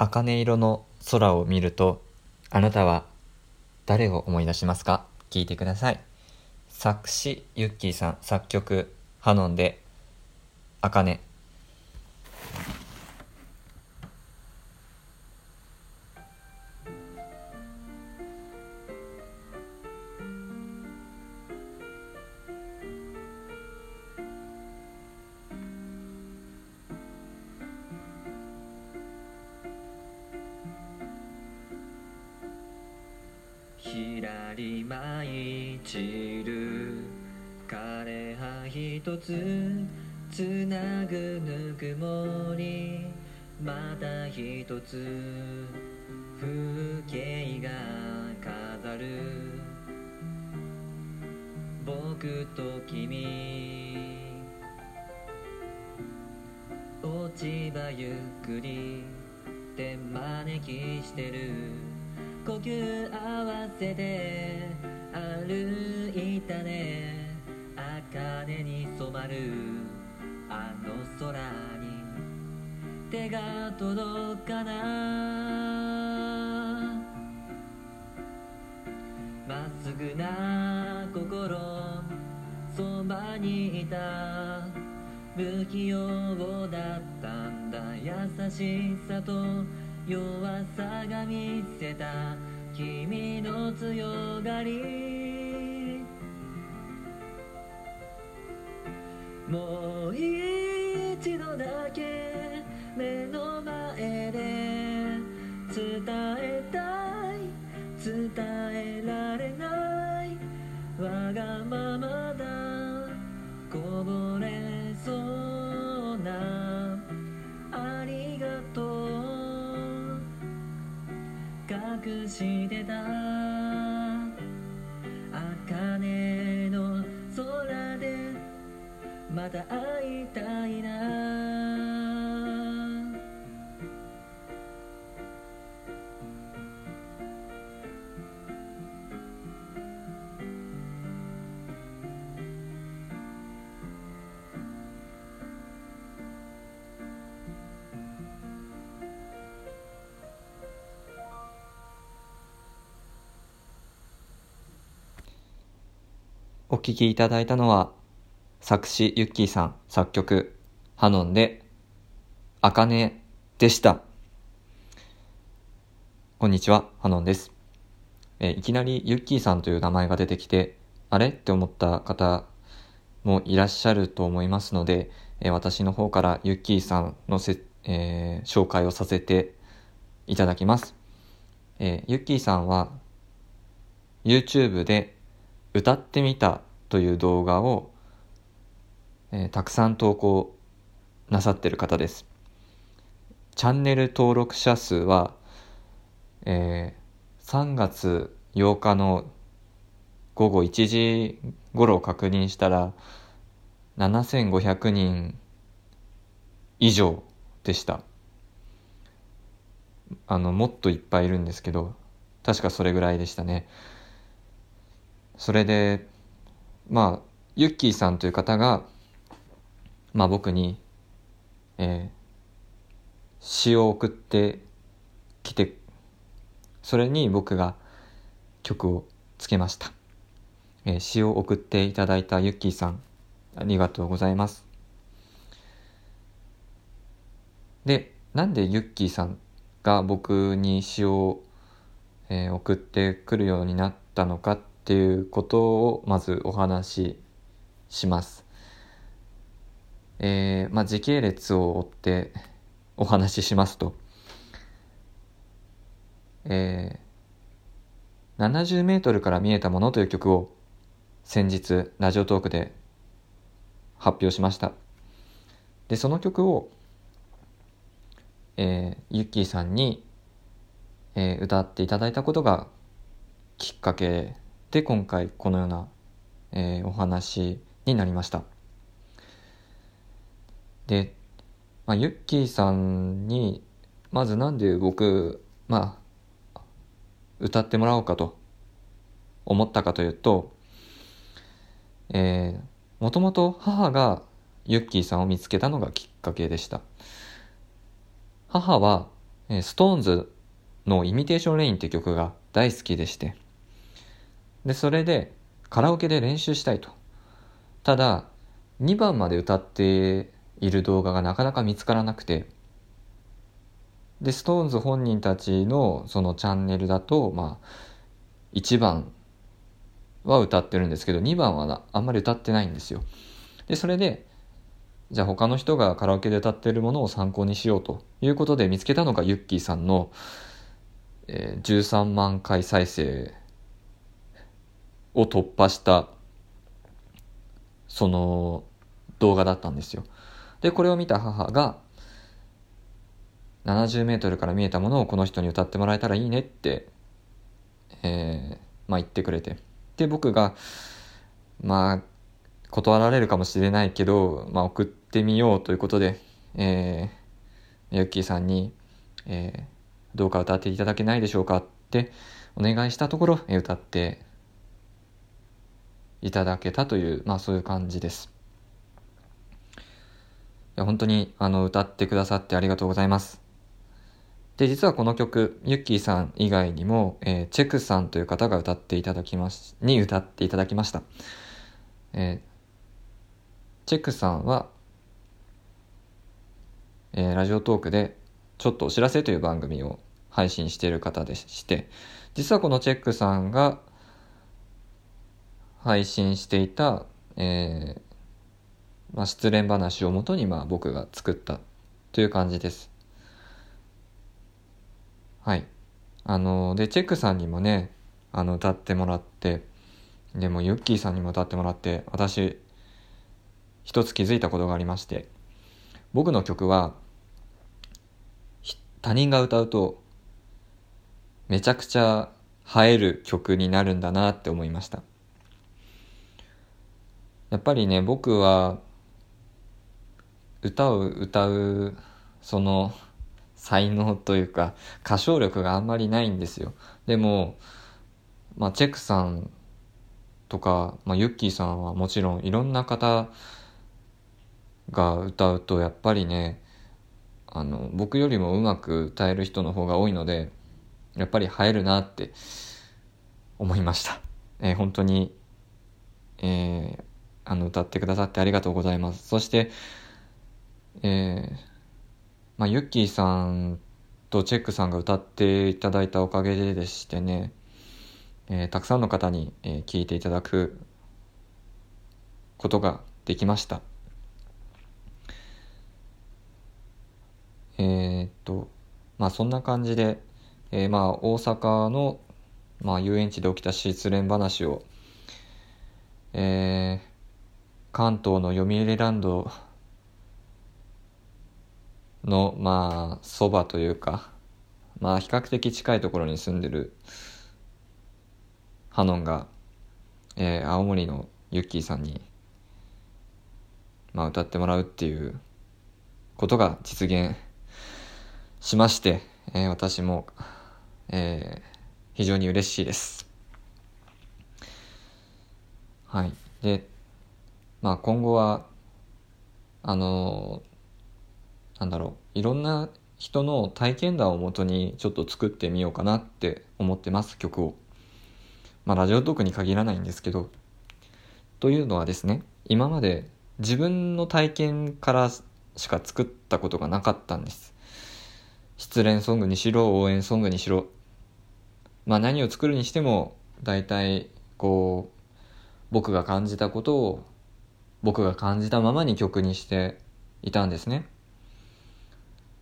茜色の空を見ると、あなたは誰を思い出しますか？聞いてください。作詞、ユッキーさん、作曲、ハノンで、茜。ひらり舞い散る枯葉一つつなぐぬくもりまた一つ風景が飾る。僕と君。落ち葉ゆっくり手招きしてる。呼吸合わせて歩いたね。茜に染まるあの空に手が届かな。まっすぐな心そばにいた。不器用だったんだ。優しさと弱さが見せた君の強がり。もう一度だけ目のまた会いたいな。お聴きいただいたのは、作詞ユッキーさん、作曲、ハノンで、あかねでした。こんにちは、ハノンです。えいきなりユッキーさんという名前が出てきて、あれ？って思った方もいらっしゃると思いますので、え私の方からユッキーさんのせ、えー紹介をさせていただきます。えーユッキーさんは YouTube で歌ってみたという動画を、えーたくさん投稿なさってる方です。チャンネル登録者数は、えー3月8日の午後1時頃を確認したら7500人以上でした。あの、もっといっぱいいるんですけど、確かそれぐらいでしたね。それで、まあ、ユッキーさんという方が、まあ僕に、えー詩を送ってきて、それに僕が曲をつけました。えー詩を送っていただいたユッキーさん、ありがとうございます。で、なんでユッキーさんが僕に詩を、えー送ってくるようになったのかっていうことをまずお話しします。えーまあ、時系列を追ってお話ししますと、えー、70メートルから見えたものという曲を先日ラジオトークで発表しました。で、その曲を、えー、ユッキーさんに、えー歌っていただいたことがきっかけで今回このような、えーお話になりました。で、まあ、ユッキーさんにまずなんで僕、まあ、歌ってもらおうかと思ったかというと、えー、もともと母がユッキーさんを見つけたのがきっかけでした。母は、えー、SixTONES のイミテーションレインって曲が大好きでしてでそれでカラオケで練習したいとただ2番まで歌っている動画がなかなか見つからなくてで SixTONES 本人たちのそのチャンネルだとまあ1番は歌ってるんですけど2番はあんまり歌ってないんですよでそれでじゃあ他の人がカラオケで歌ってるものを参考にしようということで見つけたのがユッキーさんの、えー、13万回再生を突破したその動画だったんですよ。で、これを見た母が70メートルから見えたものをこの人に歌ってもらえたらいいねって、えー、まあ言ってくれて。で、僕が、まあ、断られるかもしれないけど、まあ送ってみようということで、えー、ユッキーさんに、えー、どうか歌っていただけないでしょうかってお願いしたところ、え歌っていただけたという、まあそういう感じです。や、本当に、あの、歌ってくださってありがとうございます。で、実はこの曲、ユッキーさん以外にも、えー、チェクさんという方が歌っていただきまし、に歌っていただきました。えー、チェクさんは、えー、ラジオトークで、ちょっとお知らせという番組を配信している方でして、実はこのチェックさんが、配信していた、えー、まあ、失恋話をもとに、まあ、僕が作ったという感じです。はい。あの、で、チェックさんにもね、あの、歌ってもらって、でも、ユッキーさんにも歌ってもらって、私、一つ気づいたことがありまして、僕の曲は、他人が歌うと、めちゃくちゃ映える曲になるんだなって思いました。やっぱりね、僕は、歌を歌う、その、才能というか、歌唱力があんまりないんですよ。でも、まあ、チェックさんとか、まあ、ユッキーさんはもちろんいろんな方が歌うと、やっぱりね、あの、僕よりもうまく歌える人の方が多いので、やっぱり映えるなって思いました。えー、本当に、えー、あの、歌ってくださってありがとうございます。そして、えー、まあ、ユッキーさんとチェックさんが歌っていただいたおかげででしてね、えー、たくさんの方に、えー、聞いていただくことができました。えー、っと、まあそんな感じで、えー、まあ大阪の、まあ、遊園地で起きた失恋話を、えー、関東の読売ランドの、まあ、そばというか、まあ、比較的近いところに住んでるハノンが、えー、青森のユッキーさんに、まあ、歌ってもらうっていうことが実現しまして、えー、私も、えー、非常に嬉しいです。はい。で、まあ今後は、あの、なんだろう、いろんな人の体験談をもとにちょっと作ってみようかなって思ってます、曲を。まあラジオトークに限らないんですけど。というのはですね、今まで自分の体験からしか作ったことがなかったんです。失恋ソングにしろ、応援ソングにしろ。まあ何を作るにしても、大体、こう、僕が感じたことを僕が感じたままに曲にしていたんですね。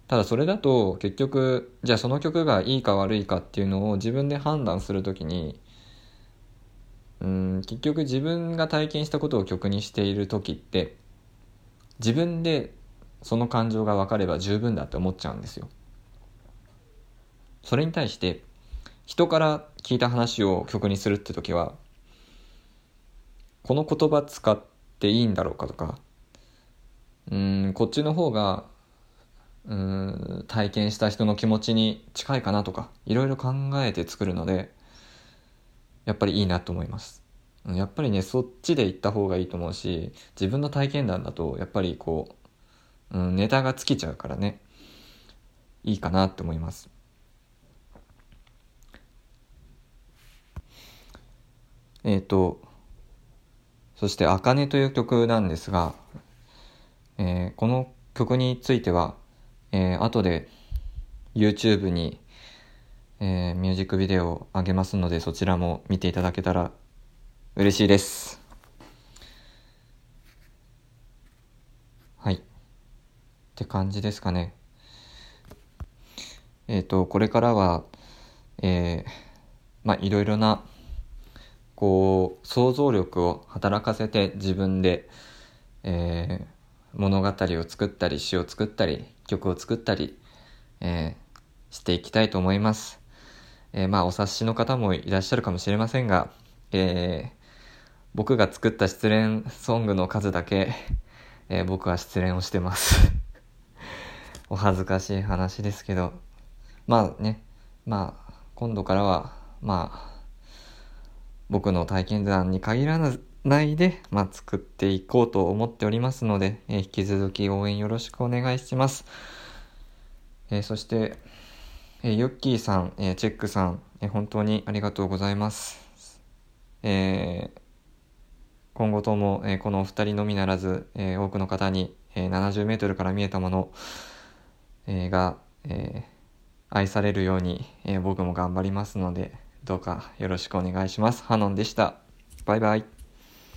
ただそれだと結局、じゃあその曲がいいか悪いかっていうのを自分で判断するときに、うん、結局自分が体験したことを曲にしている時って、自分でその感情が分かれば十分だって思っちゃうんですよ。それに対して、人から聞いた話を曲にするって時は、この言葉使ってっていいんだろうかとか、うん、こっちの方が、うん、体験した人の気持ちに近いかなとか、いろいろ考えて作るので、やっぱりいいなと思います。やっぱりね、そっちで行った方がいいと思うし、自分の体験談だと、やっぱりこう、うん、ネタが尽きちゃうからね。いいかなって思います。えっ、と、そして、あかねという曲なんですが、えーこの曲については、えー後で YouTube に、えーミュージックビデオを上げますので、そちらも見ていただけたら嬉しいです。はい。って感じですかね。えっ、と、これからは、えーまあ、いろいろな、こう、想像力を働かせて自分で、えー物語を作ったり、詩を作ったり、曲を作ったり、えーしていきたいと思います。えーまあ、お察しの方もいらっしゃるかもしれませんが、えー僕が作った失恋ソングの数だけ、え僕は失恋をしてます。お恥ずかしい話ですけど、まあね、まあ、今度からは、まあ、僕の体験談に限らないで、まあ、作っていこうと思っておりますので、えー引き続き応援よろしくお願いします。えーそして、えーヨッキーさん、えーチェックさん、えー本当にありがとうございます。えー今後とも、えーこのお二人のみならず、えー多くの方に、えー70メートルから見えたもの、えーが、えー愛されるように、えー僕も頑張りますので、どうかよろしくお願いします。ハノンでした。バイバイ。